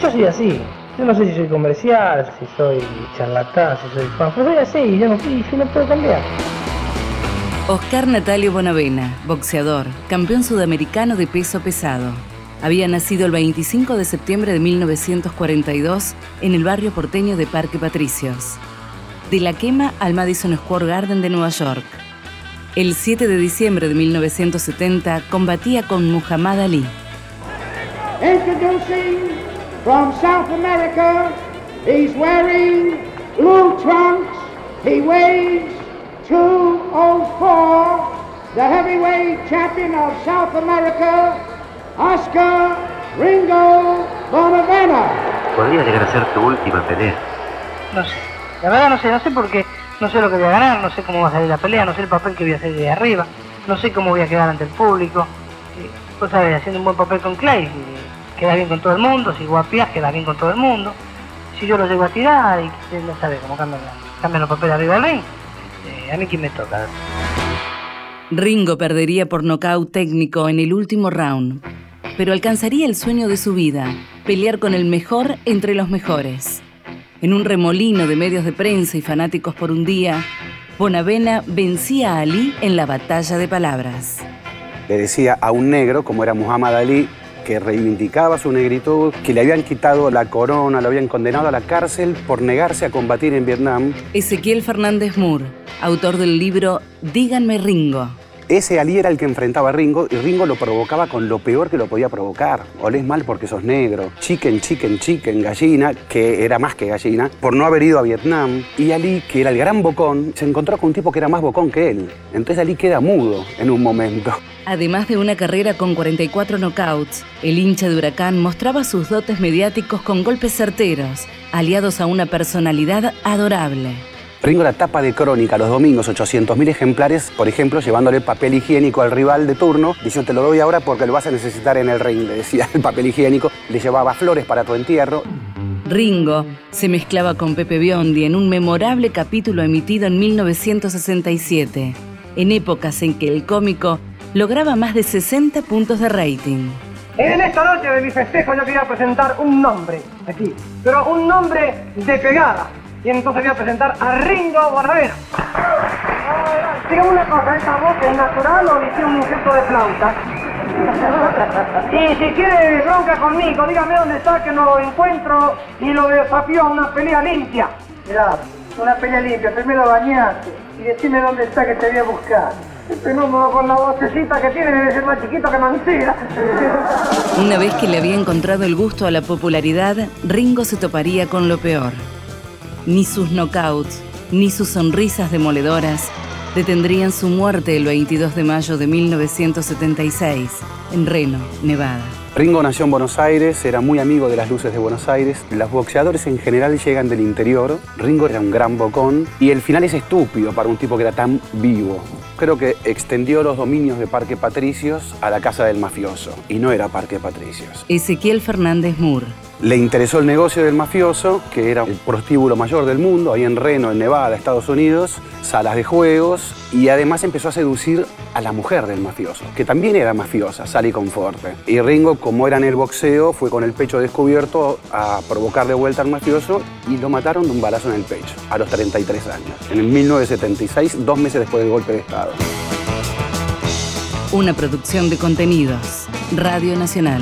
Yo soy así. Yo no sé si soy comercial, si soy charlatán, si soy fan. Pero soy así, yo no, yo no puedo cambiar. Oscar Natalio Bonavena, boxeador, campeón sudamericano de peso pesado. Había nacido el 25 de septiembre de 1942 en el barrio porteño de Parque Patricios. De la quema al Madison Square Garden de Nueva York. El 7 de diciembre de 1970 combatía con Muhammad Ali. From South America, he's wearing blue trunks. He weighs 204, the heavyweight champion of South America, Oscar Ringo Bonavena. Podría llegar a ser tu última pelea. No sé. La verdad no sé, no sé por qué. No sé lo que voy a ganar, no sé cómo va a salir la pelea, no sé el papel que voy a hacer de arriba, no sé cómo voy a quedar ante el público. Eh, Pues sabes, haciendo un buen papel con Clay, queda bien con todo el mundo, si guapias queda bien con todo el mundo. Si yo lo llego a tirar y no sabe cómo cambian, la- cambian los papeles arriba del ring, eh, a mí quién me toca. Ringo perdería por nocaut técnico en el último round, pero alcanzaría el sueño de su vida, pelear con el mejor entre los mejores. En un remolino de medios de prensa y fanáticos por un día, Bonavena vencía a Ali en la batalla de palabras. Le decía a un negro, como era Muhammad Ali, que reivindicaba su negritud, que le habían quitado la corona, lo habían condenado a la cárcel por negarse a combatir en Vietnam. Ezequiel Fernández Moore, autor del libro Díganme Ringo. Ese Ali era el que enfrentaba a Ringo y Ringo lo provocaba con lo peor que lo podía provocar. Olés mal porque sos negro. Chicken, chicken, chicken, gallina, que era más que gallina, por no haber ido a Vietnam. Y Ali, que era el gran bocón, se encontró con un tipo que era más bocón que él. Entonces Ali queda mudo en un momento. Además de una carrera con 44 knockouts, el hincha de Huracán mostraba sus dotes mediáticos con golpes certeros, aliados a una personalidad adorable. Ringo era tapa de crónica los domingos, 800.000 ejemplares, por ejemplo, llevándole papel higiénico al rival de turno, diciendo te lo doy ahora porque lo vas a necesitar en el ring, le decía el papel higiénico, le llevaba flores para tu entierro. Ringo se mezclaba con Pepe Biondi en un memorable capítulo emitido en 1967, en épocas en que el cómico lograba más de 60 puntos de rating. En esta noche de mi festejo yo quería presentar un nombre aquí, pero un nombre de pegada. Y entonces voy a presentar a Ringo Bonavena. Dígame una cosa, ¿esta voz es natural o le un gesto de flauta? Y si quiere bronca conmigo, dígame dónde está que no lo encuentro y lo desafío a una pelea limpia. Mirá, una pelea limpia, primero bañate y decime dónde está que te voy a buscar. Este número con la vocecita que tiene debe ser más chiquito que Mancilla. Una vez que le había encontrado el gusto a la popularidad, Ringo se toparía con lo peor. Ni sus knockouts, ni sus sonrisas demoledoras detendrían su muerte el 22 de mayo de 1976 en Reno, Nevada. Ringo nació en Buenos Aires, era muy amigo de las luces de Buenos Aires. Los boxeadores en general llegan del interior. Ringo era un gran bocón y el final es estúpido para un tipo que era tan vivo. Creo que extendió los dominios de Parque Patricios a la casa del mafioso y no era Parque Patricios. Ezequiel Fernández Moore. Le interesó el negocio del mafioso, que era el prostíbulo mayor del mundo, ahí en Reno, en Nevada, Estados Unidos, salas de juegos, y además empezó a seducir a la mujer del mafioso, que también era mafiosa, Sally Conforte. Y Ringo, como era en el boxeo, fue con el pecho descubierto a provocar de vuelta al mafioso y lo mataron de un balazo en el pecho, a los 33 años, en el 1976, dos meses después del golpe de Estado. Una producción de contenidos. Radio Nacional.